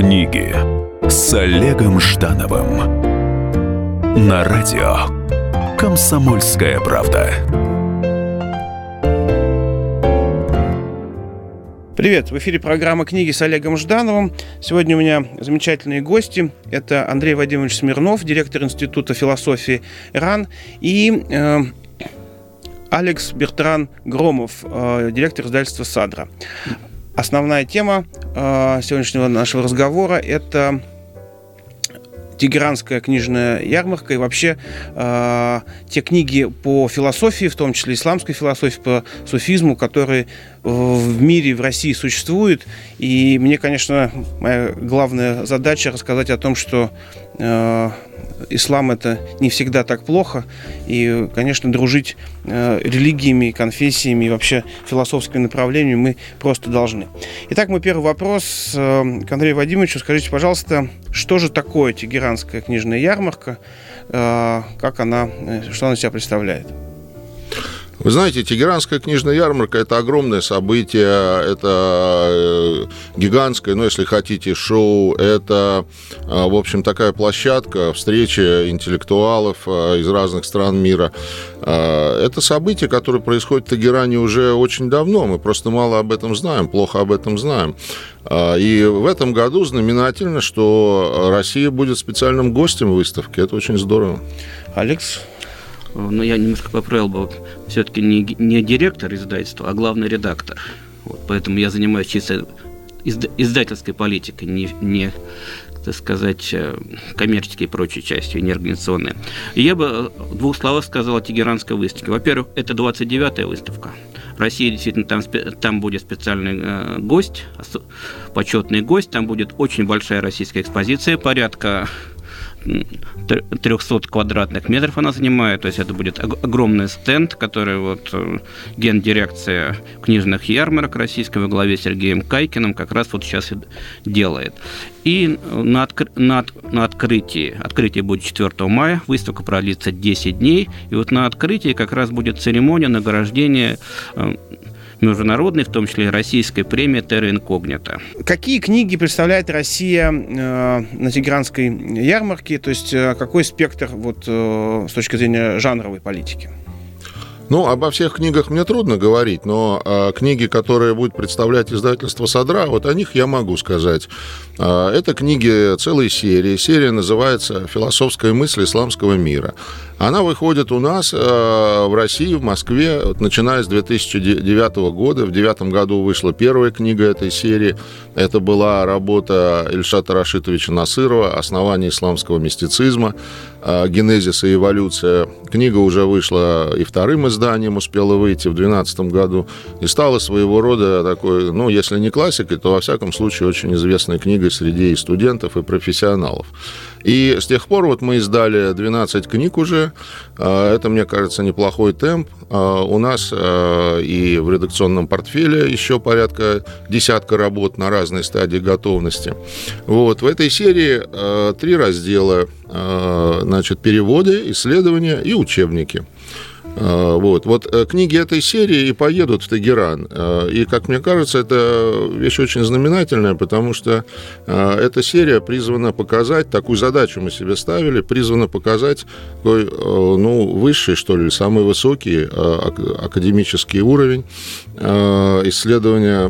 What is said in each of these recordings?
Книги с Олегом Ждановым на радио Комсомольская правда. Привет, в эфире программа «Книги» с Олегом Ждановым. Сегодня у меня замечательные гости. Это Андрей Вадимович Смирнов, директор Института философии РАН, и э, Алекс Бертран Громов, э, директор издательства «Садра». Основная тема э, сегодняшнего нашего разговора – это Тегеранская книжная ярмарка и вообще э, те книги по философии, в том числе исламской философии, по суфизму, которые в мире, в России существуют. И мне, конечно, моя главная задача рассказать о том, что э, ислам это не всегда так плохо. И, конечно, дружить э, религиями, конфессиями и вообще философскими направлениями мы просто должны. Итак, мой первый вопрос э, к Андрею Вадимовичу. Скажите, пожалуйста, что же такое Тегеранская книжная ярмарка? Э, как она, э, что она себя представляет? Вы знаете, Тегеранская книжная ярмарка – это огромное событие, это э, гигантское, ну, если хотите, шоу, это, э, в общем, такая площадка, встречи интеллектуалов э, из разных стран мира. Это событие, которое происходит в Тегеране уже очень давно, мы просто мало об этом знаем, плохо об этом знаем. И в этом году знаменательно, что Россия будет специальным гостем выставки. Это очень здорово. Алекс, но я немножко поправил бы, все-таки не, не директор издательства, а главный редактор. Вот, поэтому я занимаюсь чисто издательской политикой, не, не так сказать, э, коммерческие и прочие части, не организационные. И я бы в двух словах сказал о Тегеранской выставке. Во-первых, это 29-я выставка. Россия действительно там, там будет специальный э, гость, почетный гость, там будет очень большая российская экспозиция, порядка 300 квадратных метров она занимает, то есть это будет огромный стенд, который вот э, гендирекция книжных ярмарок российской во главе с Сергеем Кайкиным как раз вот сейчас и делает. И на, откр... на, на открытии, открытие будет 4 мая, выставка продлится 10 дней, и вот на открытии как раз будет церемония награждения э, международной, в том числе и российской премии «Терра инкогнита». Какие книги представляет Россия э, на Тегеранской ярмарке? То есть э, какой спектр вот, э, с точки зрения жанровой политики? Ну, обо всех книгах мне трудно говорить, но э, книги, которые будет представлять издательство «Садра», вот о них я могу сказать. Э, это книги целой серии. Серия называется «Философская мысль исламского мира». Она выходит у нас э, в России, в Москве, вот, начиная с 2009 года. В 2009 году вышла первая книга этой серии. Это была работа Ильшата Рашитовича Насырова «Основание исламского мистицизма», э, «Генезис и эволюция». Книга уже вышла и вторым изданием, успела выйти в 2012 году, и стала своего рода такой, ну, если не классикой, то, во всяком случае, очень известной книгой среди студентов, и профессионалов. И с тех пор вот мы издали 12 книг уже. А, это, мне кажется, неплохой темп. А, у нас а, и в редакционном портфеле еще порядка десятка работ на разной стадии готовности. Вот. В этой серии три раздела. Значит, переводы, исследования и учебники. А, вот. вот э, книги этой серии и поедут в Тегеран. А, и, как мне кажется, это вещь очень знаменательная, потому что эта серия призвана показать, такую задачу мы себе ставили, призвана показать такой, ну, высший, что ли, самый высокий академический уровень исследования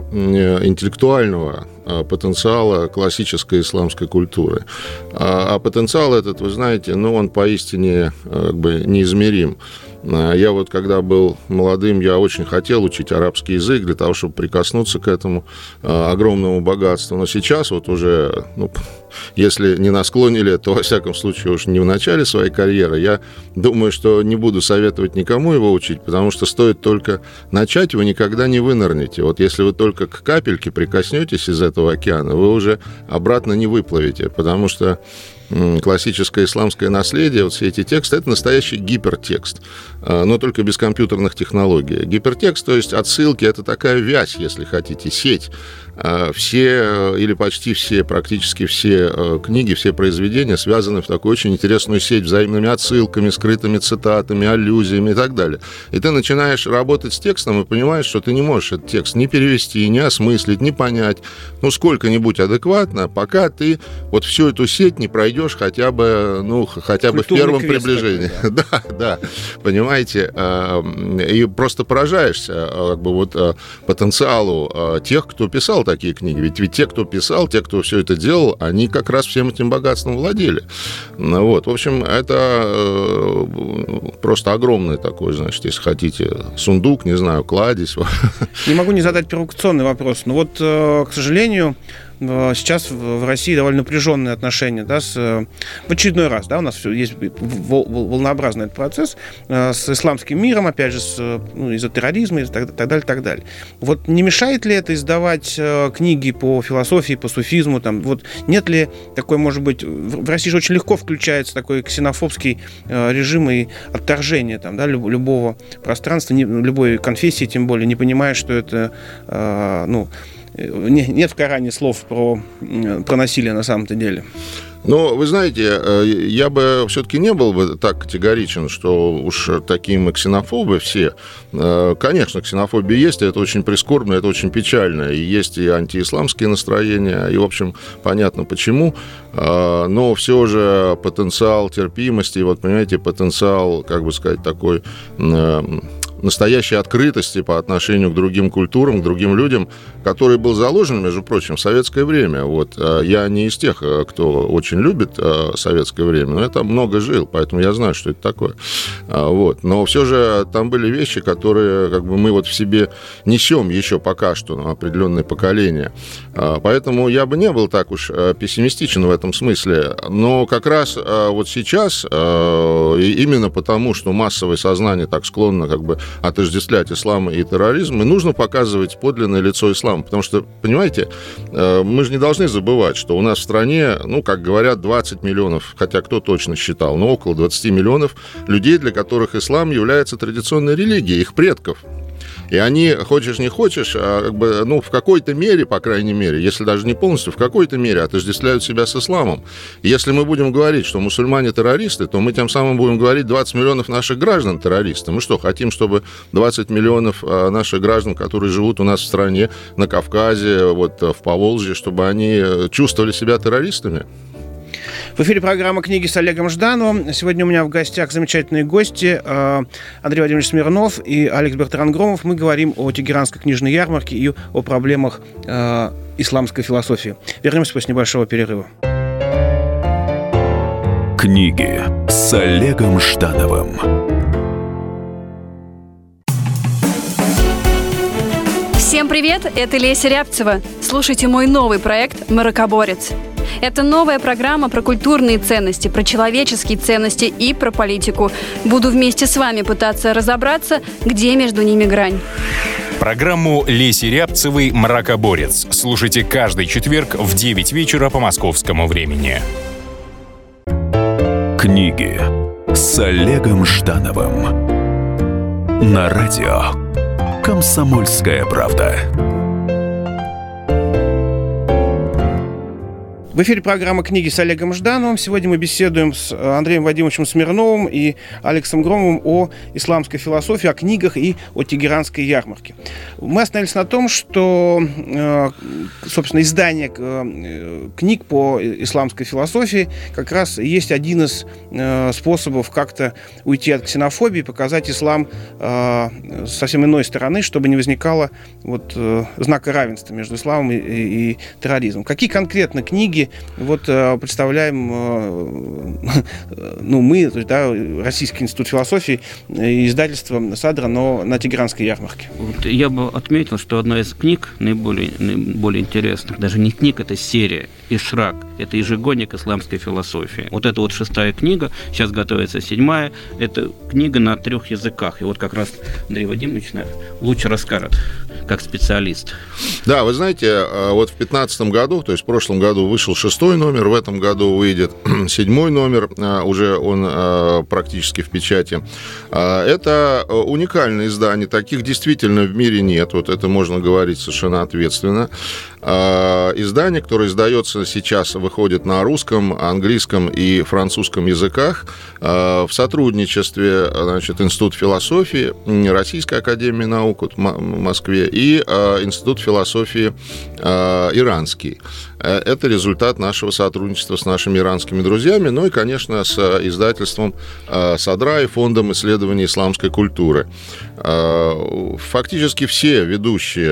интеллектуального потенциала классической исламской культуры. А потенциал этот, вы знаете, ну, он поистине как бы неизмерим. А я вот, когда был молодым, я очень хотел учить арабский язык для того, чтобы прикоснуться к этому а, огромному богатству. Но сейчас вот уже, ну, если не на склоне лет, то, во всяком случае, уж не в начале своей карьеры, я думаю, что не буду советовать никому его учить, потому что стоит только начать, вы никогда не вынырнете. Вот если вы только к капельке прикоснетесь из этого океана, вы уже обратно не выплывете, потому что классическое исламское наследие, вот все эти тексты, это настоящий гипертекст, а, но только без компьютерных технологий. Гипертекст, то есть отсылки, это такая вязь, если хотите, сеть, все или почти все, практически все э, книги, все произведения связаны в такую очень интересную сеть взаимными отсылками, скрытыми цитатами, аллюзиями и так далее. И ты начинаешь работать с текстом и понимаешь, что ты не можешь этот текст ни перевести, ни осмыслить, ни понять, ну, сколько-нибудь адекватно, пока ты вот всю эту сеть не пройдешь хотя бы, ну, хотя бы в первом приближении. Да. да, да, понимаете, и просто поражаешься как бы вот потенциалу тех, кто писал такие книги. Ведь, ведь те, кто писал, те, кто все это делал, они как раз всем этим богатством владели. Ну вот. В общем, это э, просто огромный такой, значит, если хотите, сундук, не знаю, кладезь. Не могу не задать провокационный вопрос. Но вот, э, к сожалению, сейчас в России довольно напряженные отношения, да, с, э, в очередной раз, да, у нас все есть волнообразный этот процесс э, с исламским миром, опять же, с, ну, из-за терроризма и так, так далее, так далее. Вот не мешает ли это издавать книги по философии, по суфизму, там, вот нет ли такой, может быть, в России же очень легко включается такой ксенофобский режим и отторжение там, да, любого пространства, любой конфессии, тем более, не понимая, что это, ну, нет в Коране слов про, про насилие на самом-то деле. Но, вы знаете, э, я бы все-таки не был бы так категоричен, что уж такие мы ксенофобы все. Э, конечно, ксенофобия есть, и это очень прискорбно, это очень печально. И есть и антиисламские настроения, и, в общем, понятно почему. Э, но все же потенциал терпимости, вот, понимаете, потенциал, как бы сказать, такой настоящей открытости по отношению к другим культурам, к другим людям, который был заложен, между прочим, в советское время. Вот. А я не из тех, э, кто очень любит э, советское время, но я там много жил, поэтому я знаю, что это такое. А, вот. Но все же там были вещи, которые как бы, мы вот в себе несем еще пока что, на определенное поколение. А, поэтому я бы не был так уж э, пессимистичен в этом смысле. Но как раз вот сейчас, именно потому, что массовое сознание так склонно как бы отождествлять ислам и терроризм, и нужно показывать подлинное лицо ислама. Потому что, понимаете, э, мы же не должны забывать, что у нас в стране, ну, как говорят, 20 миллионов, хотя кто точно считал, но около 20 миллионов людей, для которых ислам является традиционной религией, их предков. И они, хочешь не хочешь, а как бы, ну, в какой-то мере, по крайней мере, если даже не полностью, в какой-то мере отождествляют себя с исламом. И если мы будем говорить, что мусульмане террористы, то мы тем самым будем говорить 20 миллионов наших граждан террористы. Мы что, хотим, чтобы 20 миллионов а, наших граждан, которые живут у нас в стране, на Кавказе, вот в Поволжье, чтобы они чувствовали себя террористами? В эфире программа «Книги с Олегом Ждановым». Сегодня у меня в гостях замечательные гости э, Андрей Владимирович Смирнов и Алекс Бертран Громов. Мы говорим о Тегеранской книжной ярмарке и о проблемах э, исламской философии. Вернемся после небольшого перерыва. Книги с Олегом Ждановым. Всем привет, это Леся Рябцева. Слушайте мой новый проект «Маракоборец». Это новая программа про культурные ценности, про человеческие ценности и про политику. Буду вместе с вами пытаться разобраться, где между ними грань. Программу Леси Рябцевой «Мракоборец» слушайте каждый четверг в 9 вечера по московскому времени. Книги с Олегом Ждановым на радио «Комсомольская правда». В эфире программа «Книги с Олегом Ждановым». Сегодня мы беседуем с э, Андреем Вадимовичем Смирновым и Алексом Громовым о исламской философии, о книгах и о Тегеранской ярмарке. Мы остановились на том, что, э, собственно, издание э, книг по исламской философии как раз есть один из способов как-то уйти от ксенофобии, показать ислам совсем иной стороны, чтобы не возникало вот знака равенства между исламом и, и терроризмом. Какие конкретно книги вот э, представляем, э, ну, мы, то есть, да, Российский институт философии, издательство Садра, но на Тегеранской ярмарке. Вот я бы отметил, что одна из книг наиболее, наиболее интересных, даже не книг, это серия, Ишрак, это ежегодник исламской философии. Вот это вот шестая книга, сейчас готовится седьмая, это книга на трех языках. И вот как раз Андрей Вадимович наверное, лучше расскажет, как специалист. Да, вы знаете, э, вот в 2015 году, то есть в прошлом году вышел шестой номер, в этом году выйдет седьмой номер, э, уже он э, практически в печати. Это уникальное издание, таких действительно в мире нет, вот это можно говорить совершенно ответственно. Издание, которое издается сейчас, выходит на русском, английском и французском языках в сотрудничестве значит, Институт философии, Российская академия наук в Москве и Институт философии иранский. Э, это результат нашего сотрудничества с нашими иранскими друзьями, ну и, конечно, с издательством э, Садра и Фондом исследований исламской культуры. Э, фактически все ведущие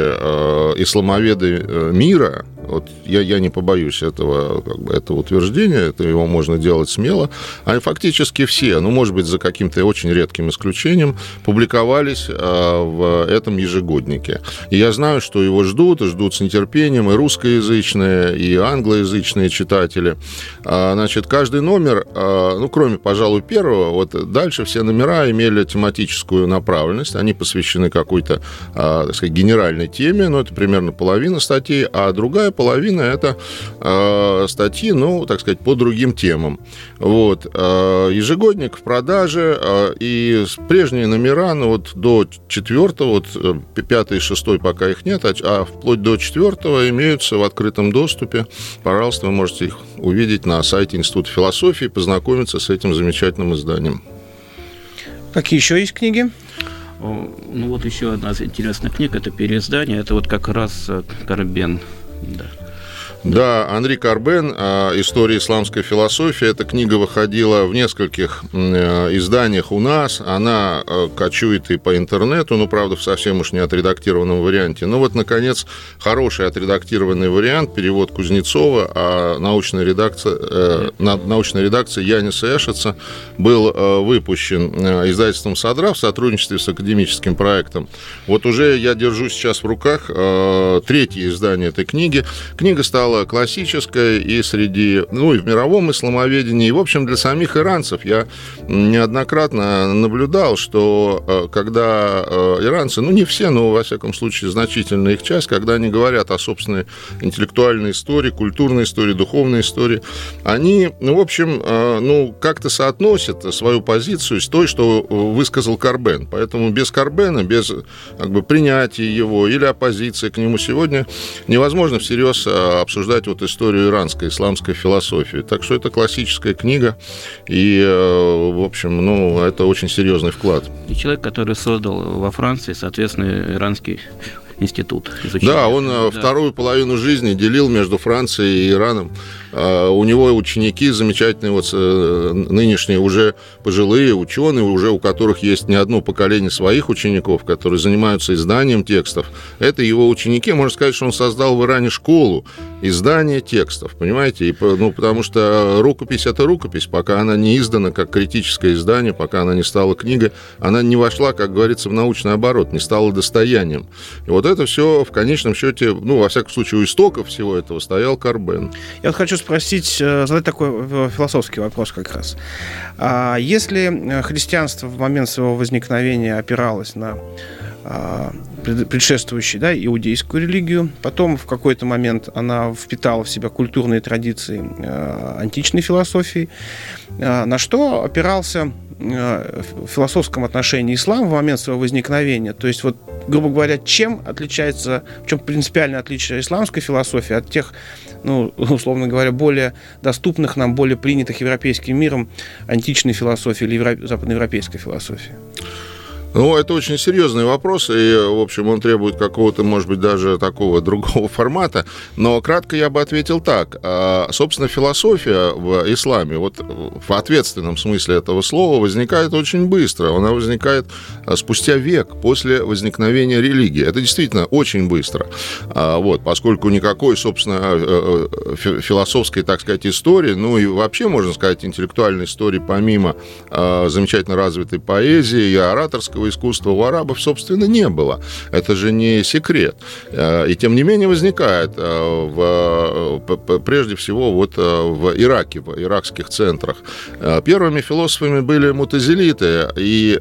исламоведы мира, вот я, я не побоюсь этого, как бы, этого утверждения, это его можно делать смело, они фактически все, ну, может быть, за каким-то очень редким исключением, публиковались в этом ежегоднике. И я знаю, что его ждут, и ждут с нетерпением и русскоязычные, и англоязычные читатели. А, значит, каждый номер, а, ну, кроме, пожалуй, первого, вот дальше все номера имели тематическую направленность, они посвящены какой-то, а, так сказать, генеральной теме, ну, это примерно половина статей, а другая половина – это статьи, ну, так сказать, по другим темам. Вот. Ежегодник в продаже, и прежние номера, ну, вот до четвертого, вот э, пятый и шестой пока их нет, а вплоть до четвертого имеются в открытом доступе доступе. Пожалуйста, вы можете их увидеть на сайте Института философии, познакомиться с этим замечательным изданием. Какие еще есть книги? Ну вот еще одна интересная книга, это переиздание, это вот как раз э, Карбен. Да. Да, Андрей Карбен «История исламской философии». Эта книга выходила в нескольких э, изданиях у нас. Она э, кочует и по интернету, ну, правда, в совсем уж не отредактированном варианте. Но вот, наконец, хороший отредактированный вариант, перевод Кузнецова, а научная редакция, э, научная редакция Яниса Эшица был выпущен издательством «Садра» в сотрудничестве с академическим проектом. Вот уже я держу сейчас в руках третье издание этой книги. Книга стала стала классической и среди, ну, и в мировом исламоведении, и, в общем, для самих иранцев. Я неоднократно наблюдал, что э, когда э, иранцы, ну, не все, но, во всяком случае, значительная их часть, когда они говорят о собственной интеллектуальной истории, культурной истории, духовной истории, они, ну, в общем, э, ну, как-то соотносят свою позицию с той, что высказал Карбен. Поэтому без Карбена, без как бы, принятия его или оппозиции к нему сегодня невозможно всерьез обсуждать обсуждать вот историю иранской исламской философии. Так что это классическая книга, и, э, в общем, ну, это очень серьезный вклад. И человек, который создал во Франции, соответственно, иранский институт изучения. Да, он э, да. вторую половину жизни делил между Францией и Ираном. А, у него ученики замечательные, вот э, нынешние уже пожилые ученые, уже у которых есть не одно поколение своих учеников, которые занимаются изданием текстов. Это его ученики. Можно сказать, что он создал в Иране школу издания текстов, понимаете? И, ну, потому что рукопись – это рукопись, пока она не издана как критическое издание, пока она не стала книгой, она не вошла, как говорится, в научный оборот, не стала достоянием. И вот это все в конечном счете, ну, во всяком случае, у истоков всего этого стоял Карбен. Я вот хочу спросить, э, задать такой э, философский вопрос как раз. А если э, христианство в момент своего возникновения опиралось на предшествующей да, иудейскую религию. Потом в какой-то момент она впитала в себя культурные традиции античной философии. На что опирался в философском отношении ислам в момент своего возникновения? То есть вот грубо говоря, чем отличается, в чем принципиальное отличие исламской философии от тех, ну, условно говоря, более доступных нам, более принятых европейским миром античной философии или евро... западноевропейской философии? Ну, это очень серьезный вопрос, и, в общем, он требует какого-то, может быть, даже такого другого формата. Но кратко я бы ответил так. А, собственно, философия в исламе, вот в ответственном смысле этого слова, возникает очень быстро. Она возникает а, спустя век после возникновения религии. Это действительно очень быстро. А, вот, поскольку никакой, собственно, э, э, философской, так сказать, истории, ну и вообще, можно сказать, интеллектуальной истории, помимо замечательно развитой поэзии и ораторского искусства у арабов, собственно, не было. Это же не секрет. И тем не менее возникает в, прежде всего вот в Ираке, в иракских центрах. Первыми философами были мутазилиты, и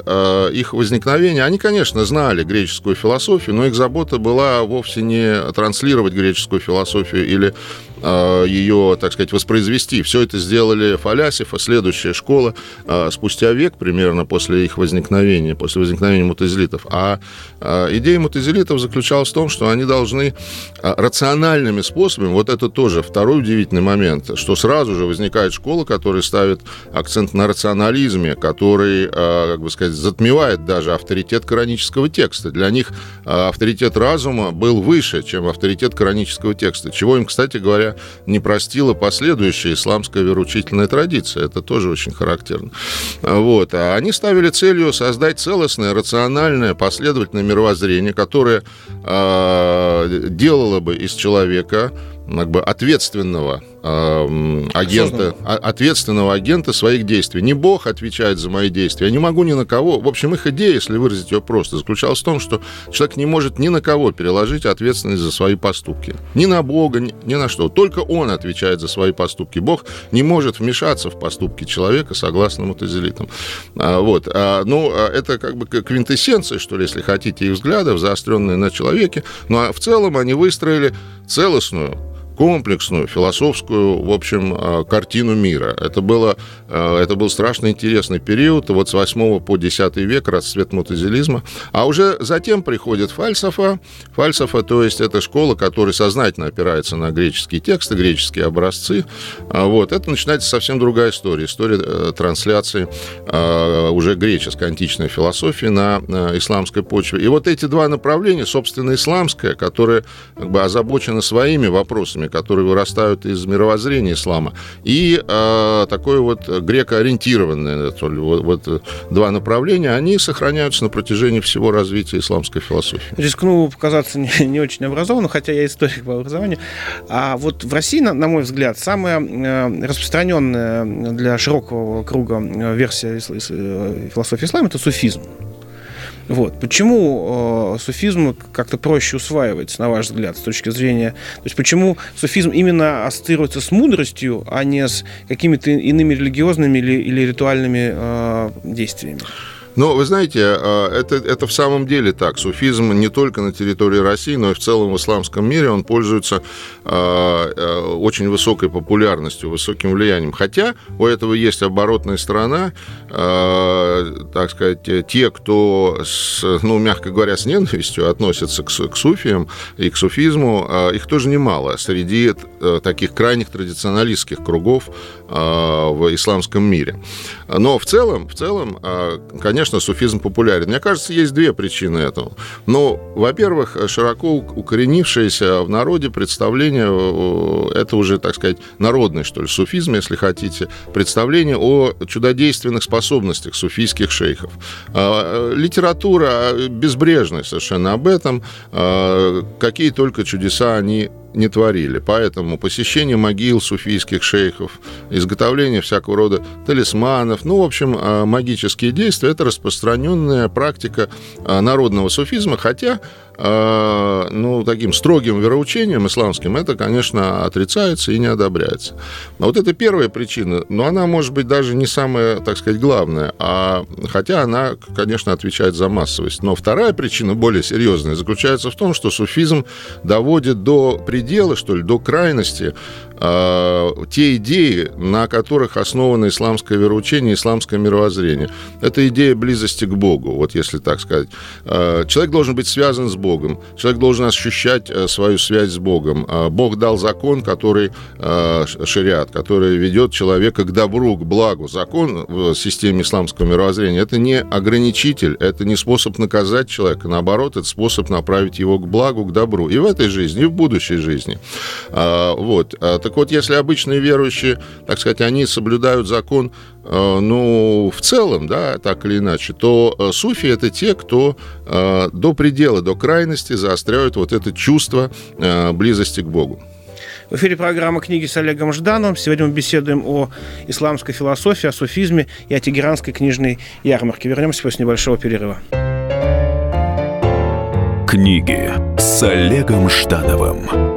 их возникновение, они, конечно, знали греческую философию, но их забота была вовсе не транслировать греческую философию или Э, ее, так сказать, воспроизвести. Все это сделали Фалясифа, следующая школа, э, спустя век примерно после их возникновения, после возникновения мутазилитов. А э, идея мутазилитов заключалась в том, что они должны рациональными способами, вот это тоже второй удивительный момент, что сразу же возникает школа, которая ставит акцент на рационализме, который, как бы сказать, затмевает даже авторитет коранического текста. Для них авторитет разума был выше, чем авторитет коранического текста, чего им, кстати говоря, говоря, не простила последующая исламская вероучительная традиция. Это тоже очень характерно. Вот. А они ставили целью создать целостное, рациональное, последовательное мировоззрение, которое э, делало бы из человека как бы ответственного агента, а, ответственного агента своих действий. Не Бог отвечает за мои действия. Я не могу ни на кого. В общем, их идея, если выразить ее просто, заключалась в том, что человек не может ни на кого переложить ответственность за свои поступки. Ни на Бога, ни, ни на что. Только он отвечает за свои поступки. Бог не может вмешаться в поступки человека, согласно мутазилитам. А, вот. А, ну, это как бы квинтэссенция, что ли, если хотите, их взглядов, заостренные на человеке. Ну, а в целом они выстроили целостную комплексную философскую, в общем, э, картину мира. Это, было, э, это был страшно интересный период, вот с 8 по 10 век, расцвет мутазилизма. А уже затем приходит фальсафа. Фальсафа, то есть это школа, которая сознательно опирается на греческие тексты, греческие образцы. А вот. Это начинается совсем другая история. История э, трансляции уже греческой античной философии на исламской почве. И вот эти два направления, собственно, исламское, которое как бы озабочено своими вопросами, которые вырастают из мировоззрения ислама, и э, такое вот греко-ориентированное, вот, вот два направления, они сохраняются на протяжении всего развития исламской философии. Рискну показаться не, не очень образованным, хотя я историк по образованию. А вот в России, на, на мой взгляд, самая э, распространенная для широкого круга э, версия э, философии ислама – это суфизм. Вот. Почему э, суфизм как-то проще усваивается, на ваш взгляд, с точки зрения... То есть почему суфизм именно ассоциируется с мудростью, а не с какими-то иными религиозными или, или ритуальными э, действиями? Но вы знаете, а, это, это в самом деле так. Суфизм не только на территории России, но и в целом в исламском мире он пользуется а, а, очень высокой популярностью, высоким влиянием. Хотя у этого есть оборотная сторона, так сказать, те, кто, с, ну, мягко говоря, с ненавистью относятся к, к суфиям и к суфизму, их тоже немало среди э, таких крайних традиционалистских кругов в исламском мире. Но в целом, в целом, конечно, конечно, суфизм популярен. Мне кажется, есть две причины этому. Ну, во-первых, широко укоренившееся в народе представление, э, это уже, так сказать, народный, что ли, суфизм, если хотите, представление о чудодейственных способностях суфийских шейхов. Э, литература безбрежная совершенно об этом, какие только чудеса они не творили. Поэтому посещение могил суфийских шейхов, изготовление всякого рода талисманов, ну, в общем, а, магические действия – это распространенная практика а, народного суфизма, хотя а, ну, таким строгим вероучением исламским, это, конечно, отрицается и не одобряется. Но вот это первая причина, но она, может быть, даже не самая, так сказать, главная, а, хотя она, конечно, отвечает за массовость. Но вторая причина, более серьезная, заключается в том, что суфизм доводит до предела, что ли, до крайности те идеи, на которых основано исламское вероучение, исламское мировоззрение. Это идея близости к Богу, вот если так сказать. Э, человек должен быть связан с Богом, человек должен ощущать э, свою связь с Богом. Э, Бог дал закон, который шариат, который ведет человека к добру, к благу. Закон в системе исламского мировоззрения – это не ограничитель, это не способ наказать человека, наоборот, это способ направить его к благу, к добру. И в этой жизни, и в будущей жизни. Вот. Так вот, если обычные верующие, так сказать, они соблюдают закон, э, ну, в целом, да, так или иначе, то э, суфи – это те, кто э, до предела, до крайности заостряют вот это чувство близости к Богу. В эфире программа «Книги с Олегом Ждановым». Сегодня мы беседуем о исламской философии, о суфизме и о тегеранской книжной ярмарке. Вернемся после небольшого перерыва. Книги с Олегом Ждановым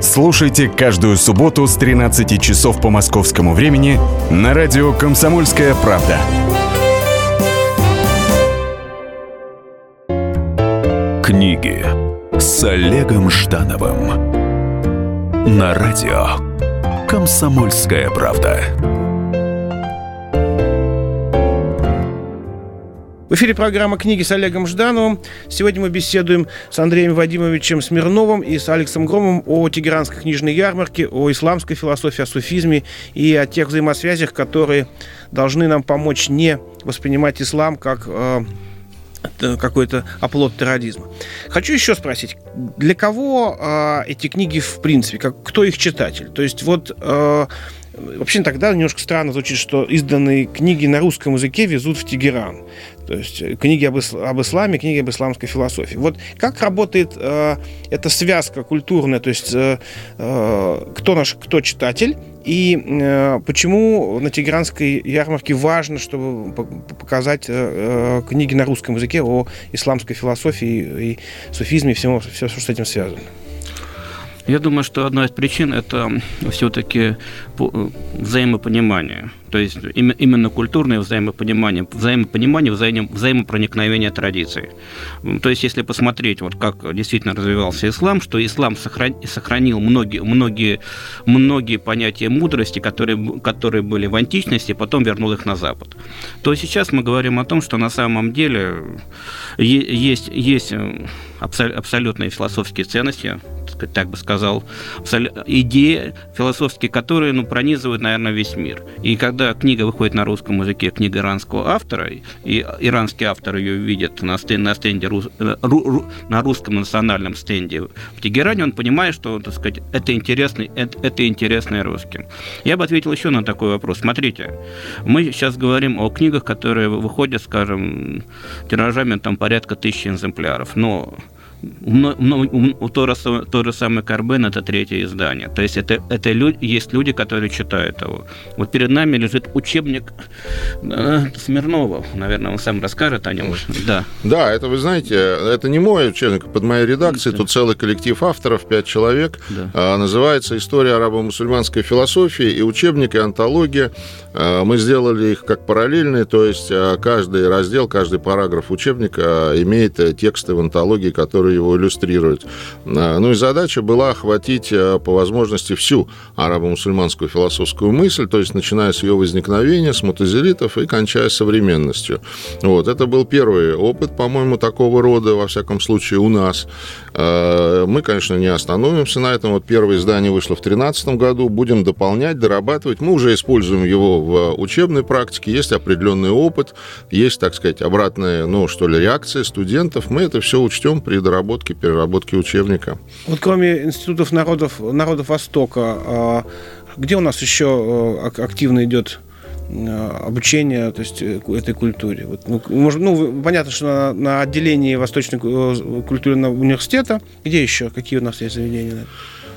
Слушайте каждую субботу с 13 часов по московскому времени на радио «Комсомольская правда». Книги с Олегом Ждановым на радио «Комсомольская правда». В эфире программа «Книги с Олегом Ждановым». Сегодня мы беседуем с Андреем Вадимовичем Смирновым и с Алексом Громом о Тегеранской книжной ярмарке, о исламской философии, о суфизме и о тех взаимосвязях, которые должны нам помочь не воспринимать ислам как э, какой-то оплот терроризма. Хочу еще спросить, для кого э, эти книги в принципе, как, кто их читатель? То есть вот э, вообще тогда немножко странно звучит, что изданные книги на русском языке везут в Тегеран. То есть э, книги об, ис- об исламе, книги об исламской философии. Вот как работает э, эта связка культурная, то есть э, э, кто наш, кто читатель, и э, почему на Тегеранской ярмарке важно, чтобы показать э, э, книги на русском языке о исламской философии и суфизме и всему, все, что с этим связано? Я думаю, что одна из причин – это все-таки взаимопонимание. То есть именно культурное взаимопонимание, взаимопонимание, взаим, взаимопроникновение традиций. То есть если посмотреть, вот как действительно развивался ислам, что ислам сохранил многие, многие, многие понятия мудрости, которые, которые были в античности, потом вернул их на Запад. То сейчас мы говорим о том, что на самом деле есть, есть абсолютные философские ценности, так бы сказал, идеи философские, которые ну, пронизывают, наверное, весь мир. И когда книга выходит на русском языке, книга иранского автора, и иранский автор ее видит на стенде, на, стенде на русском национальном стенде в Тегеране, он понимает, что так сказать, это, интересный, это, это интересно русским. Я бы ответил еще на такой вопрос. Смотрите, мы сейчас говорим о книгах, которые выходят, скажем, тиражами там порядка тысячи экземпляров, но у то, то же самое Карбен это третье издание. То есть это, это люди, есть люди, которые читают его. Вот перед нами лежит учебник э, Смирнова. Наверное, он сам расскажет о нем. Да. Да, это вы знаете, это не мой учебник, под моей редакцией. Да. Тут целый коллектив авторов, пять человек. Да. А, называется «История арабо-мусульманской философии» и учебник, и антология. А, мы сделали их как параллельные, то есть а, каждый раздел, каждый параграф учебника имеет тексты в антологии, которые его иллюстрирует. А, ну и задача была охватить а, по возможности всю арабо-мусульманскую философскую мысль, то есть начиная с ее возникновения, с мутазилитов и кончая современностью. Вот. Это был первый опыт, по-моему, такого рода, во всяком случае, у нас. А, мы, конечно, не остановимся на этом. Вот первое издание вышло в 2013 году. Будем дополнять, дорабатывать. Мы уже используем его в учебной практике. Есть определенный опыт, есть, так сказать, обратная, ну, что ли, реакция студентов. Мы это все учтем при доработке доработки, переработки учебника. Вот кроме институтов народов, народов Востока, а, где у нас еще э, активно идет э, обучение то есть, э, этой культуре. Вот, ну, может, ну, понятно, что на, на отделении Восточной культурного университета. Где еще? Какие у нас есть заведения?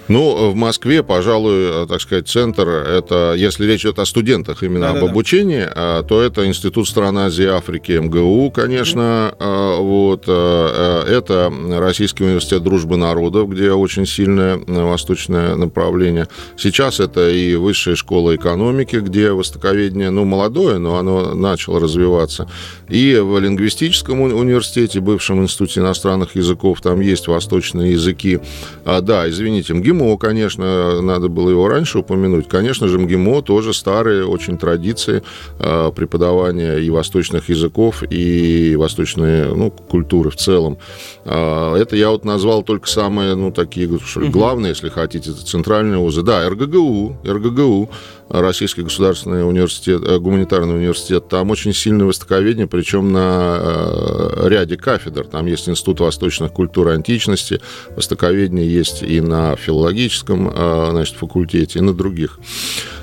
Ну, в Москве, пожалуй, так сказать, центр, это, если речь идет о студентах именно да, об да, обучении, да. то это Институт стран Азии и Африки МГУ, конечно, mm-hmm. вот, это Российский университет дружбы народов, где очень сильное восточное направление. Сейчас это и Высшая школа экономики, где востоковедение, ну, молодое, но оно начало развиваться. И в лингвистическом университете, бывшем Институте иностранных языков, там есть восточные языки. А, да, извините, МГИМО МГИМО, конечно, надо было его раньше упомянуть. Конечно же, МГИМО тоже старые очень традиции э, преподавания и восточных языков, и восточной ну, культуры в целом. Э, это я вот назвал только самые, ну, такие, что ли, главные, если хотите, центральные вузы. Да, РГГУ, РГГУ, Российский государственный университет, э, гуманитарный университет, там очень сильное востоковедение, причем на э, ряде кафедр. Там есть Институт восточных культур и античности, востоковедение есть и на филологическом э, значит, факультете, и на других.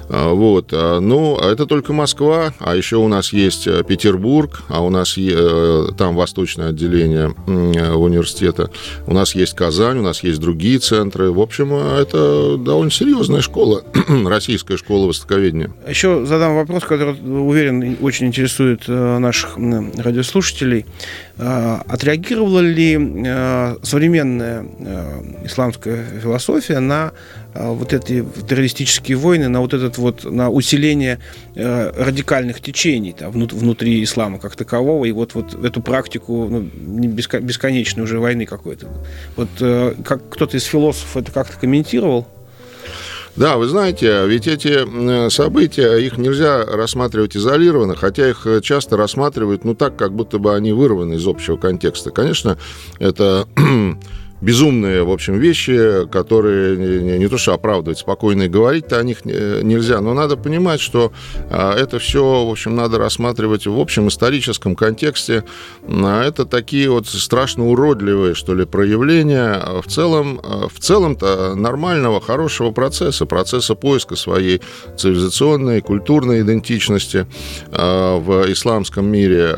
А, вот. А, ну, это только Москва, а еще у нас есть э, Петербург, а у нас э, там восточное отделение университета, у нас есть Казань, у нас есть другие центры. В общем, это довольно серьезная школа, российская школа востоковедения. Еще задам вопрос, который, уверен, очень интересует э, наших радиослушателей. Отреагировала ли современная исламская философия на а, вот эти террористические войны, на вот этот вот, на усиление э, радикальных течений там, внутри ислама как такового, и вот, вот эту практику ну, бесконечной уже войны какой-то. Вот э, как кто-то из философов это как-то комментировал? Да, вы знаете, ведь эти события, их нельзя рассматривать изолированно, хотя их часто рассматривают, ну, так, как будто бы они вырваны из общего контекста. Конечно, это безумные, в общем, вещи, которые не, не то что оправдывать, спокойно говорить-то о них нельзя. Но надо понимать, что а, это все, в общем, надо рассматривать в общем историческом контексте. А, это такие вот страшно уродливые, что ли, проявления а, в целом, в целом-то нормального, хорошего процесса, процесса поиска своей цивилизационной, культурной идентичности в исламском мире,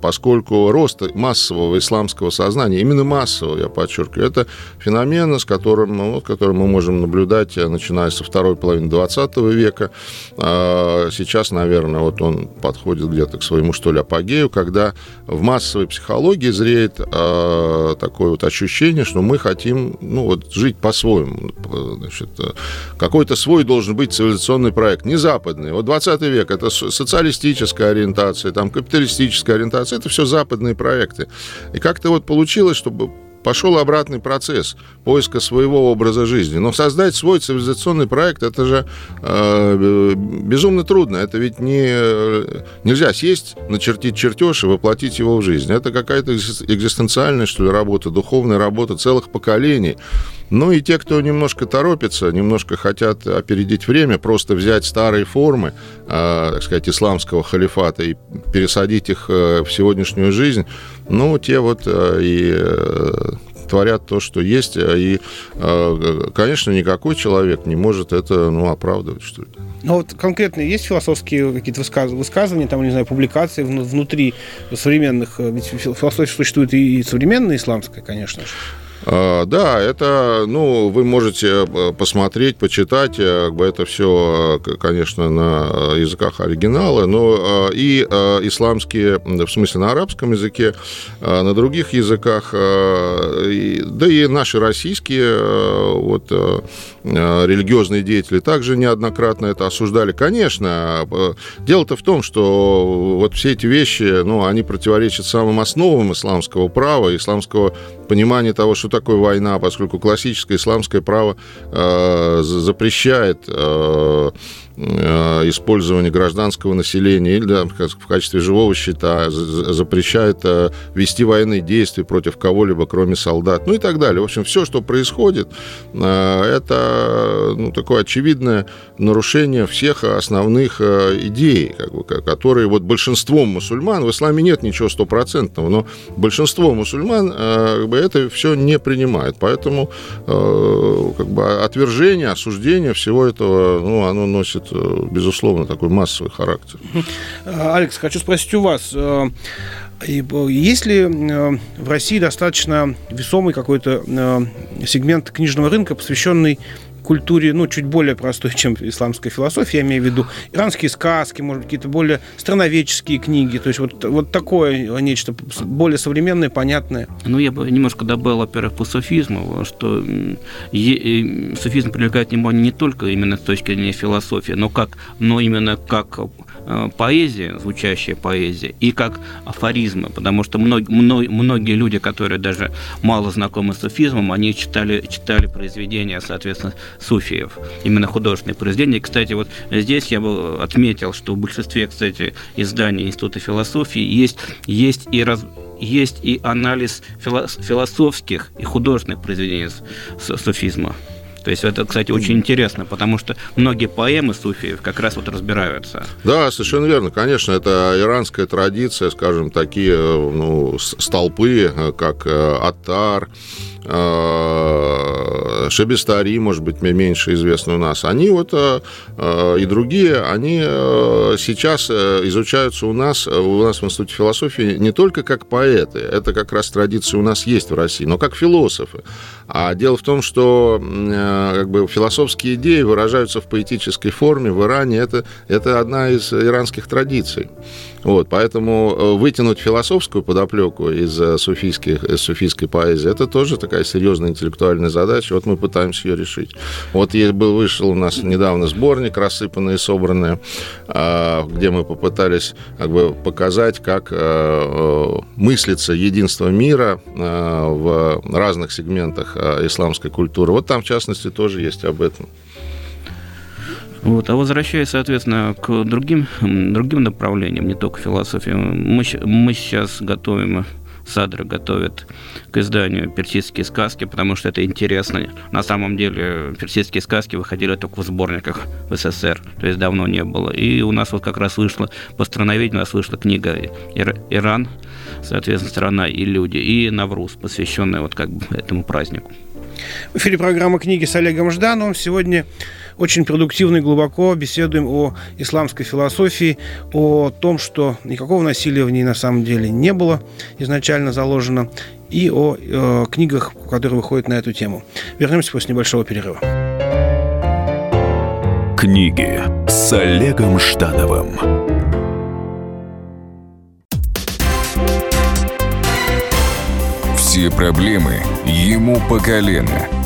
поскольку рост массового исламского сознания, именно массового, я подчеркиваю, это феномен, с которым, ну, который мы можем наблюдать, э, начиная со второй половины 20 века. А, сейчас, наверное, вот он подходит где-то к своему, что ли, апогею, когда в массовой психологии зреет а, такое вот ощущение, что мы хотим ну, вот, жить по-своему. Э, какой-то свой должен быть цивилизационный проект, не западный. Вот 20 век – это социалистическая ориентация, там, капиталистическая ориентация, нас это все западные проекты. И как-то вот получилось, чтобы пошел обратный процесс поиска своего образа жизни. Но создать свой цивилизационный проект это же э, безумно трудно. Это ведь не нельзя сесть, начертить чертеж и воплотить его в жизнь. Это какая-то экзистенциальная что ли работа, духовная работа целых поколений. Ну и те, кто немножко торопится, немножко хотят опередить время, просто взять старые формы, э, так сказать, исламского халифата и пересадить их э, в сегодняшнюю жизнь, ну, те вот э, и э, творят то, что есть. И, э, конечно, никакой человек не может это ну, оправдывать, что ли. Ну вот конкретно есть философские какие-то высказывания, там, не знаю, публикации внутри современных, ведь философия существует и современная исламская, конечно же. А, да, это, ну, вы можете э, посмотреть, почитать, э, это все, э, конечно, на языках оригинала, но и исламские, в смысле на арабском языке, на других языках, да и наши российские вот религиозные деятели также неоднократно это осуждали. Конечно, дело-то в том, что вот все эти вещи, ну, они противоречат самым основам исламского права, исламского понимания того, что такое война, поскольку классическое исламское право э, запрещает э, использование гражданского населения или да, в качестве живого щита, запрещает э, вести военные действия против кого-либо, кроме солдат, ну и так далее. В общем, все, что происходит, э, это ну, такое очевидное нарушение всех основных идей, как бы, которые вот большинством мусульман, в исламе нет ничего стопроцентного, но большинство мусульман как бы, это все не принимает. Поэтому как бы, отвержение, осуждение всего этого, ну, оно носит Э, безусловно, такой массовый характер. Алекс, хочу спросить у вас, э, есть ли э, в России достаточно весомый какой-то сегмент книжного рынка, посвященный культуре, ну, чуть более простой, чем исламская философия, я имею в виду иранские сказки, может быть, какие-то более страноведческие книги, то есть вот, вот такое нечто более современное, понятное. Ну, я бы немножко добавил, во-первых, по суфизму, что суфизм привлекает внимание не только именно с точки зрения философии, но, как, но именно как Э, поэзия, звучащая поэзия, и как афоризмы, потому что многие, многие люди, которые даже мало знакомы с суфизмом, они читали, читали произведения, соответственно, суфиев, именно художественные произведения. Кстати, вот здесь я бы отметил, что в большинстве, кстати, изданий Института философии есть, есть и раз, есть и анализ философских и художественных произведений суфизма. То есть это, кстати, очень интересно, потому что многие поэмы суфиев как раз вот разбираются. Да, совершенно верно. Конечно, это иранская традиция, скажем, такие ну, столпы, э, как э, Атар, Э, Шебестари, может быть, меньше известны у нас, они вот э, э, и другие, они сейчас изучаются у нас, у нас в Институте философии не только как поэты, это как раз традиция у нас есть в России, но как философы. А дело в том, что как бы, философские идеи выражаются в поэтической форме в Иране, это, это одна из иранских традиций. Вот, поэтому вытянуть философскую подоплеку из, суфийских, из суфийской поэзии, это тоже такая серьезная интеллектуальная задача. Вот мы пытаемся ее решить. Вот был, вышел у нас недавно сборник «Рассыпанные и собранные», а, где мы попытались как бы, показать, как а, мыслится единство мира в разных сегментах исламской культуры. Вот там, в частности, тоже есть об этом. Вот. А возвращаясь, соответственно, к другим, другим направлениям, не только философии, мы, мы сейчас готовим Садра готовит к изданию персидские сказки, потому что это интересно. На самом деле персидские сказки выходили только в сборниках в СССР, то есть давно не было. И у нас вот как раз вышла, по страноведению у нас вышла книга «Иран», соответственно, «Страна и люди», и «Навруз», посвященная вот как бы этому празднику. В эфире программа «Книги» с Олегом Ждановым. Сегодня очень продуктивно и глубоко беседуем о исламской философии, о том, что никакого насилия в ней на самом деле не было изначально заложено, и о э, книгах, которые выходят на эту тему. Вернемся после небольшого перерыва. Книги с Олегом Ждановым. Все проблемы ему по колено –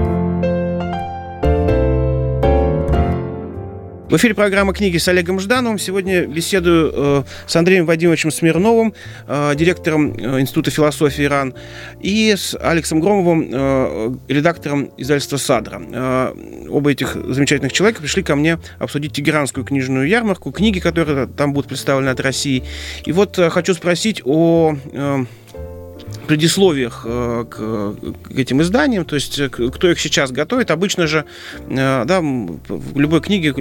В эфире программа «Книги» с Олегом Ждановым. Сегодня беседую э, с Андреем Вадимовичем Смирновым, э, директором э, Института философии Иран, и с Алексом Громовым, редактором издательства «Садра». Оба этих замечательных человека пришли ко мне обсудить Тегеранскую книжную ярмарку, книги, которые там будут представлены от России. И вот хочу спросить о... предисловиях э, к, этим изданиям, то есть э, кто их сейчас готовит. Обычно же э, да, в любой книге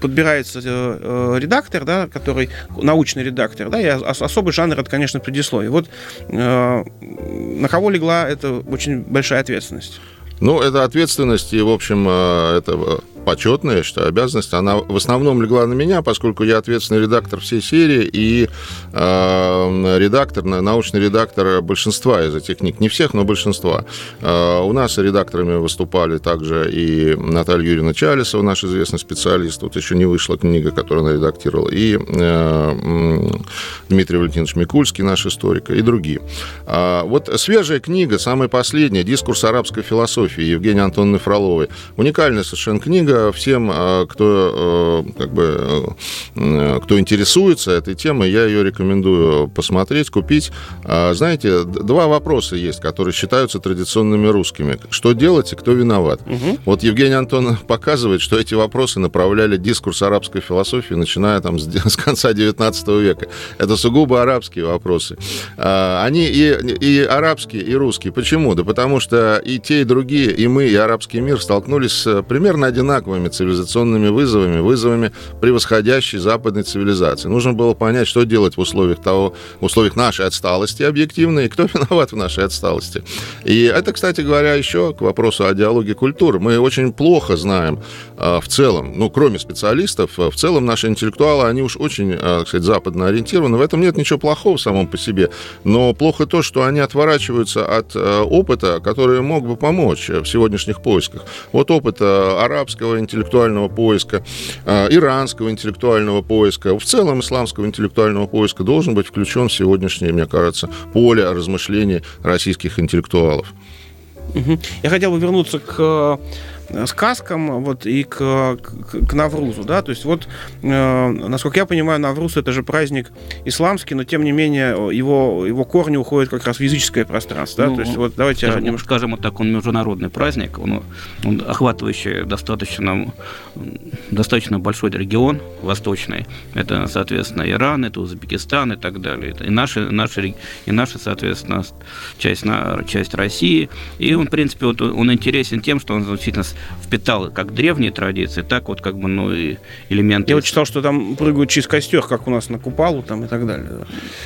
подбирается редактор, да, который научный редактор, да, и особый жанр это, конечно, предисловие. Вот на кого легла эта очень большая ответственность? Ну, это ответственность, и, в общем, это почетная, что обязанность, она в основном легла на меня, поскольку я ответственный редактор всей серии и э, редактор, научный редактор большинства из этих книг. Не всех, но большинства. Э, у нас редакторами выступали также и Наталья Юрьевна Чалисова, наш известный специалист. Тут еще не вышла книга, которую она редактировала. И э, Дмитрий Валентинович Микульский, наш историк, и другие. А, вот свежая книга, самая последняя, «Дискурс арабской философии» Евгения Антоновны Фроловой. Уникальная совершенно книга, книга всем, кто, как бы, кто интересуется этой темой, я ее рекомендую посмотреть, купить. Знаете, два вопроса есть, которые считаются традиционными русскими. Что делать и кто виноват? Угу. Вот Евгений Антон показывает, что эти вопросы направляли дискурс арабской философии, начиная там с, с конца 19 века. Это сугубо арабские вопросы. Они и, и арабские, и русские. Почему? Да потому что и те, и другие, и мы, и арабский мир столкнулись с примерно одинаковыми цивилизационными вызовами, вызовами превосходящей западной цивилизации. Нужно было понять, что делать в условиях того, в условиях нашей отсталости объективной, и кто виноват в нашей отсталости. И это, кстати говоря, еще к вопросу о диалоге культуры. Мы очень плохо знаем а, в целом, ну, кроме специалистов, а, в целом наши интеллектуалы, они уж очень, а, так сказать, западно ориентированы. В этом нет ничего плохого в самом по себе. Но плохо то, что они отворачиваются от опыта, который мог бы помочь в сегодняшних поисках. Вот опыт арабского интеллектуального поиска, иранского интеллектуального поиска, в целом исламского интеллектуального поиска должен быть включен в сегодняшнее, мне кажется, поле размышлений российских интеллектуалов. Я хотел бы вернуться к Э, сказкам вот, и к, к, к Наврузу. Да? То есть вот, э, насколько я понимаю, Навруз это же праздник исламский, но тем не менее его, его корни уходят как раз в языческое пространство. Да? Ну, То есть вот давайте... Скажем, немножко... скажем вот так, он международный праздник, он, он охватывающий достаточно, достаточно большой регион восточный. Это, соответственно, Иран, это Узбекистан и так далее. И наши, наши, и наши соответственно, часть, часть России. И он, в принципе, вот он интересен тем, что он значительно впитал как древние традиции, так вот как бы, ну, и элементы... Я вот читал, что там прыгают через костер, как у нас на Купалу там и так далее.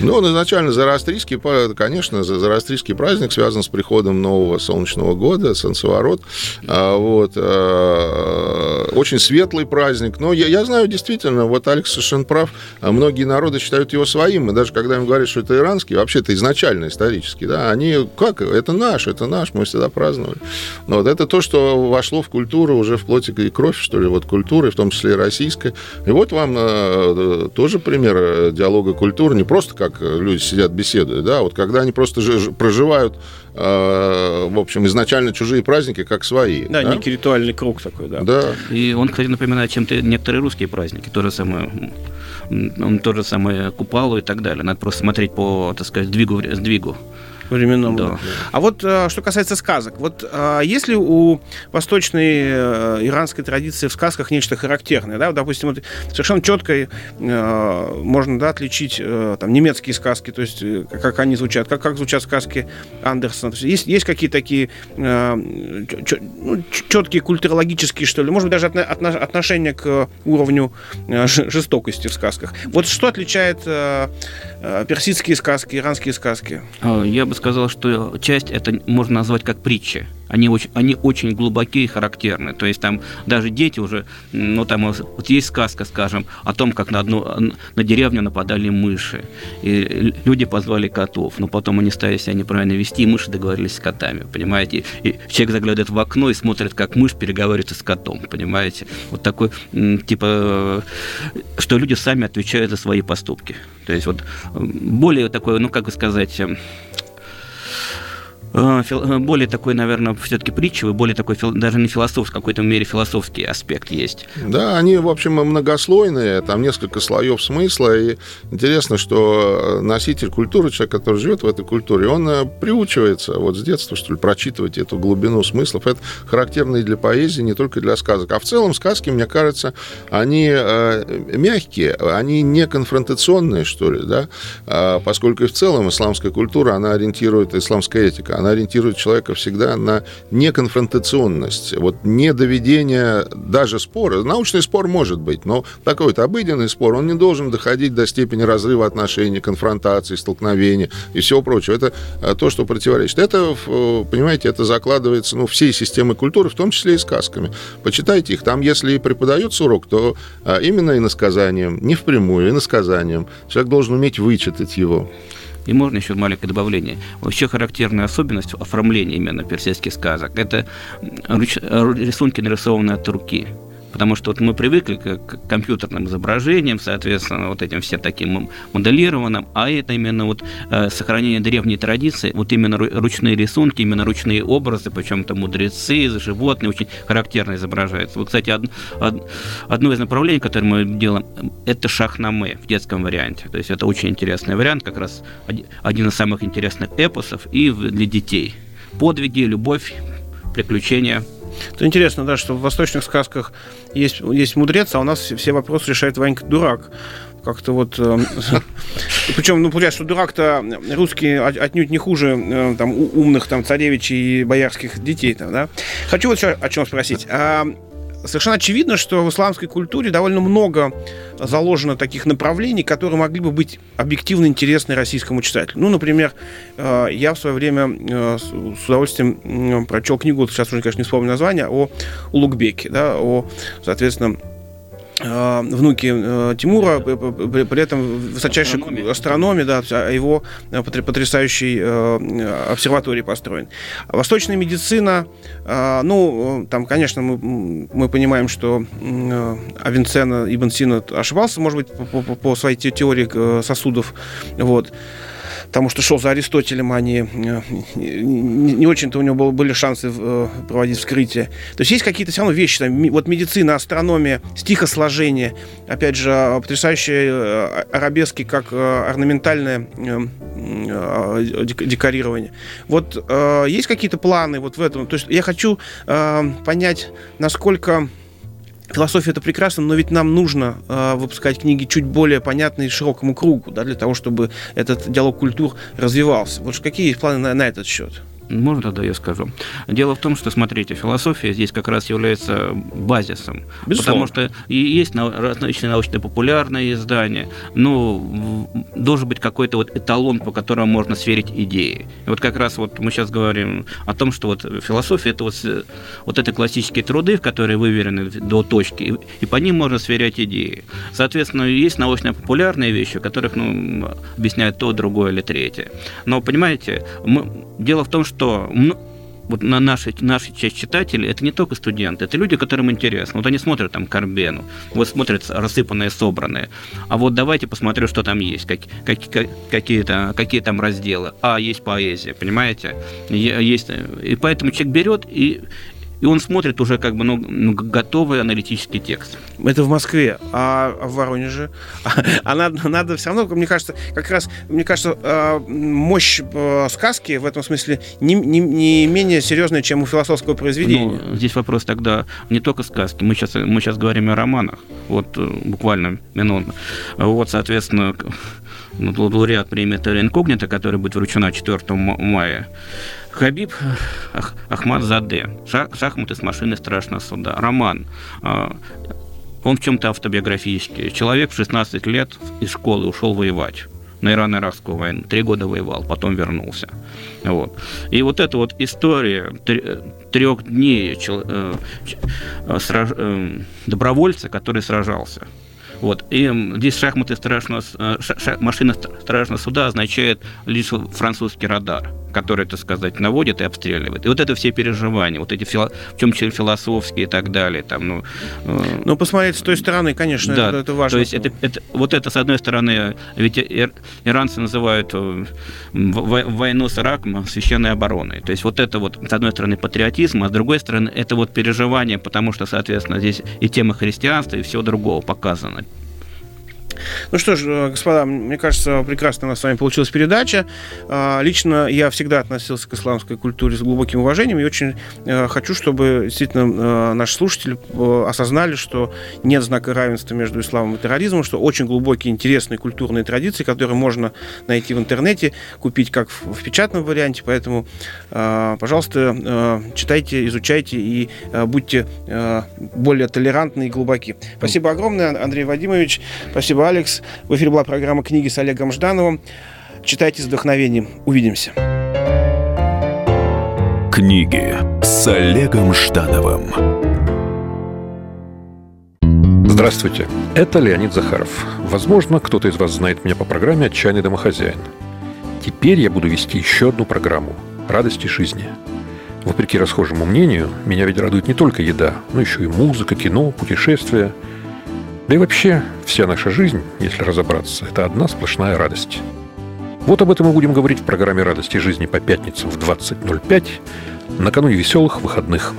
Ну, он изначально зороастрийский, конечно, зороастрийский праздник связан с приходом нового солнечного года, солнцеворот. А, вот. А, очень светлый праздник. Но я, я знаю действительно, вот Алекс совершенно прав, а многие народы считают его своим, и даже когда им говорят, что это иранский, вообще это изначально исторически, да, они, как, это наш, это наш, мы всегда праздновали. Но вот это то, что вошло вошло в культуру уже в плоти и кровь, что ли, вот культуры, в том числе и российской. И вот вам э, тоже пример э, диалога культуры, не просто как люди сидят, беседуют, да, вот когда они просто проживают э, в общем, изначально чужие праздники, как свои. Да, да? некий ритуальный круг такой, да. Да. И он, кстати, напоминает чем-то некоторые русские праздники, то же самое, он то же самое Купалу и так далее. Надо просто смотреть по, так сказать, сдвигу, сдвигу временном. Да. А вот э, что касается сказок, вот а, есть ли у восточной э, иранской традиции в сказках нечто характерное, да, допустим, вот совершенно четко э, можно да, отличить там немецкие сказки, то есть как они звучат, как, как звучат сказки Андерсона. Есть, есть какие-то такие ну, четкие культурологические, что ли, может быть, даже отношение к уровню жестокости в сказках. Вот что отличает персидские сказки, иранские сказки? А, я бы сказал, что часть это можно назвать как притча. Они очень, они очень глубокие и характерны. То есть там даже дети уже, ну там вот есть сказка, скажем, о том, как на одну на деревню нападали мыши. И люди позвали котов, но потом они стали себя неправильно вести, и мыши договорились с котами, понимаете? И человек заглядывает в окно и смотрит, как мышь переговаривается с котом, понимаете? Вот такой, типа, что люди сами отвечают за свои поступки. То есть вот более такой, ну как сказать, Э, э, более такой, наверное, все-таки притчевый, более такой, даже не философский, в какой-то мере философский аспект есть. Да, они, в общем, многослойные, там несколько слоев смысла, и интересно, что носитель культуры, человек, который живет в этой культуре, он э, приучивается вот с детства, что ли, прочитывать эту глубину смыслов. Это характерно и для поэзии, не только для сказок. А в целом сказки, мне кажется, они мягкие, они не конфронтационные, что ли, да, а поскольку и в целом исламская культура, она ориентирует, исламская этика, она ориентирует человека всегда на неконфронтационность, вот не доведение даже спора. Научный спор может быть, но такой вот обыденный спор, он не должен доходить до степени разрыва отношений, конфронтации, столкновения и всего прочего. Это а, то, что противоречит. Это, понимаете, это закладывается ну, всей системы культуры, в том числе и сказками. Почитайте их. Там, если и преподается урок, то а, именно иносказанием, не впрямую, иносказанием. Человек должен уметь вычитать его. И можно еще маленькое добавление. Вообще характерная особенность оформления именно персидских сказок – это рисунки, нарисованные от руки. Потому что вот мы привыкли к компьютерным изображениям, соответственно, вот этим все таким моделированным, а это именно вот э, сохранение древней традиции, вот именно ручные рисунки, именно ручные образы, причем это мудрецы, животные, очень характерно изображаются. Вот, кстати, од, од, одно из направлений, которое мы делаем, это шахнаме в детском варианте. То есть это очень интересный вариант, как раз один из самых интересных эпосов и для детей. Подвиги, любовь, приключения – это интересно, да, что в восточных сказках есть, есть мудрец, а у нас все вопросы решает Ванька Дурак. Как-то вот... Э, причем, ну, получается, что дурак-то русский отнюдь не хуже э, там, умных там царевичей и боярских детей. Там, да? Хочу вот еще о чем спросить. Совершенно очевидно, что в исламской культуре довольно много заложено таких направлений, которые могли бы быть объективно интересны российскому читателю. Ну, например, э, я в свое время э, с удовольствием прочел книгу, сейчас уже, конечно, не вспомню название, о Улугбеке, да, о, соответственно, внуки э, Тимура, при этом высочайшей астрономии, да, а его э, потрясающей обсерватории построен. Восточная медицина, ну, там, конечно, мы, мы понимаем, что Авенцена Ибн Сина ошибался, может быть, по, по, по своей теории сосудов, вот потому что шел за Аристотелем, а не, э, не, очень-то у него были шансы э, проводить вскрытие. То есть есть какие-то все равно вещи, там, вот медицина, астрономия, стихосложение, опять же, а, потрясающие э, арабески как орнаментальное декорирование. Вот есть какие-то планы вот в этом? То есть я хочу понять, насколько Философия это прекрасно, но ведь нам нужно э, выпускать книги чуть более понятные широкому кругу, да, для того, чтобы этот диалог культур развивался. Вот какие планы на, на этот счет? Можно тогда я скажу? Дело в том, что, смотрите, философия здесь как раз является базисом. Безусловно. Потому что и есть различные научно-популярные издания, но должен быть какой-то вот эталон, по которому можно сверить идеи. И вот как раз вот мы сейчас говорим о том, что вот философия – это вот, вот это классические труды, в которые выверены до точки, и, и по ним можно сверять идеи. Соответственно, есть научно-популярные вещи, которых ну, объясняют то, другое или третье. Но, понимаете, мы, дело в том, что что вот на нашей, нашей часть читателей это не только студенты, это люди, которым интересно. Вот они смотрят там Карбену, вот смотрят рассыпанные, собранные. А вот давайте посмотрю, что там есть, как, как, какие, -то, какие там разделы. А, есть поэзия, понимаете? Есть, и поэтому человек берет и, и он смотрит уже как бы ну, ну, готовый аналитический текст. Это в Москве, а в Воронеже? А надо, надо все равно, мне кажется, как раз, мне кажется, а, мощь а, сказки в этом смысле не, не, не менее серьезная, чем у философского произведения. Ну, здесь вопрос тогда не только сказки, мы сейчас, мы сейчас говорим о романах, вот э, буквально минутно. Вот, соответственно, ну, лауреат премии Терра Инкогнита, которая будет вручена 4 мая, Хабиб Ах, Ахмад Заде. Шахматы с машины страшного суда. Роман. А, он в чем-то автобиографический. Человек в 16 лет из школы ушел воевать на Ирано-Иракскую войну. Три года воевал, потом вернулся. Вот. И вот эта вот история трех дней э, сраж... Э, добровольца, который сражался. Вот. И здесь шахматы страшного, э, ша, машина страшного суда означает лишь французский радар который, так сказать, наводит и обстреливает. И вот это все переживания, вот эти фило... в чем числе философские и так далее. Там, ну, э... ну, посмотреть с той стороны, конечно, да, это, это важно. То есть это, это, вот это, с одной стороны, ведь ир... иранцы называют э, войну с Ираком священной обороной. То есть вот это вот, с одной стороны, патриотизм, а с другой стороны, это вот переживание, потому что, соответственно, здесь и тема христианства, и все другого показано. Ну что ж, э, господа, мне кажется, прекрасно у нас с вами получилась передача. А, лично я всегда относился к исламской культуре с глубоким уважением и очень э, хочу, чтобы действительно э, наши слушатели осознали, что нет знака равенства между исламом и терроризмом, что очень глубокие, интересные культурные традиции, которые можно найти в интернете, купить как в печатном варианте. Поэтому, пожалуйста, читайте, изучайте и будьте более толерантны и глубоки. Спасибо огромное, Андрей Вадимович. Спасибо, Алекс. В эфире была программа «Книги с Олегом Ждановым». Читайте с вдохновением. Увидимся. Книги с Олегом Ждановым. Здравствуйте, это Леонид Захаров. Возможно, кто-то из вас знает меня по программе «Отчаянный домохозяин». Теперь я буду вести еще одну программу «Радости жизни». Вопреки расхожему мнению, меня ведь радует не только еда, но еще и музыка, кино, путешествия. Да и вообще, вся наша жизнь, если разобраться, это одна сплошная радость. Вот об этом мы будем говорить в программе «Радости жизни» по пятницам в 20.05 накануне веселых выходных.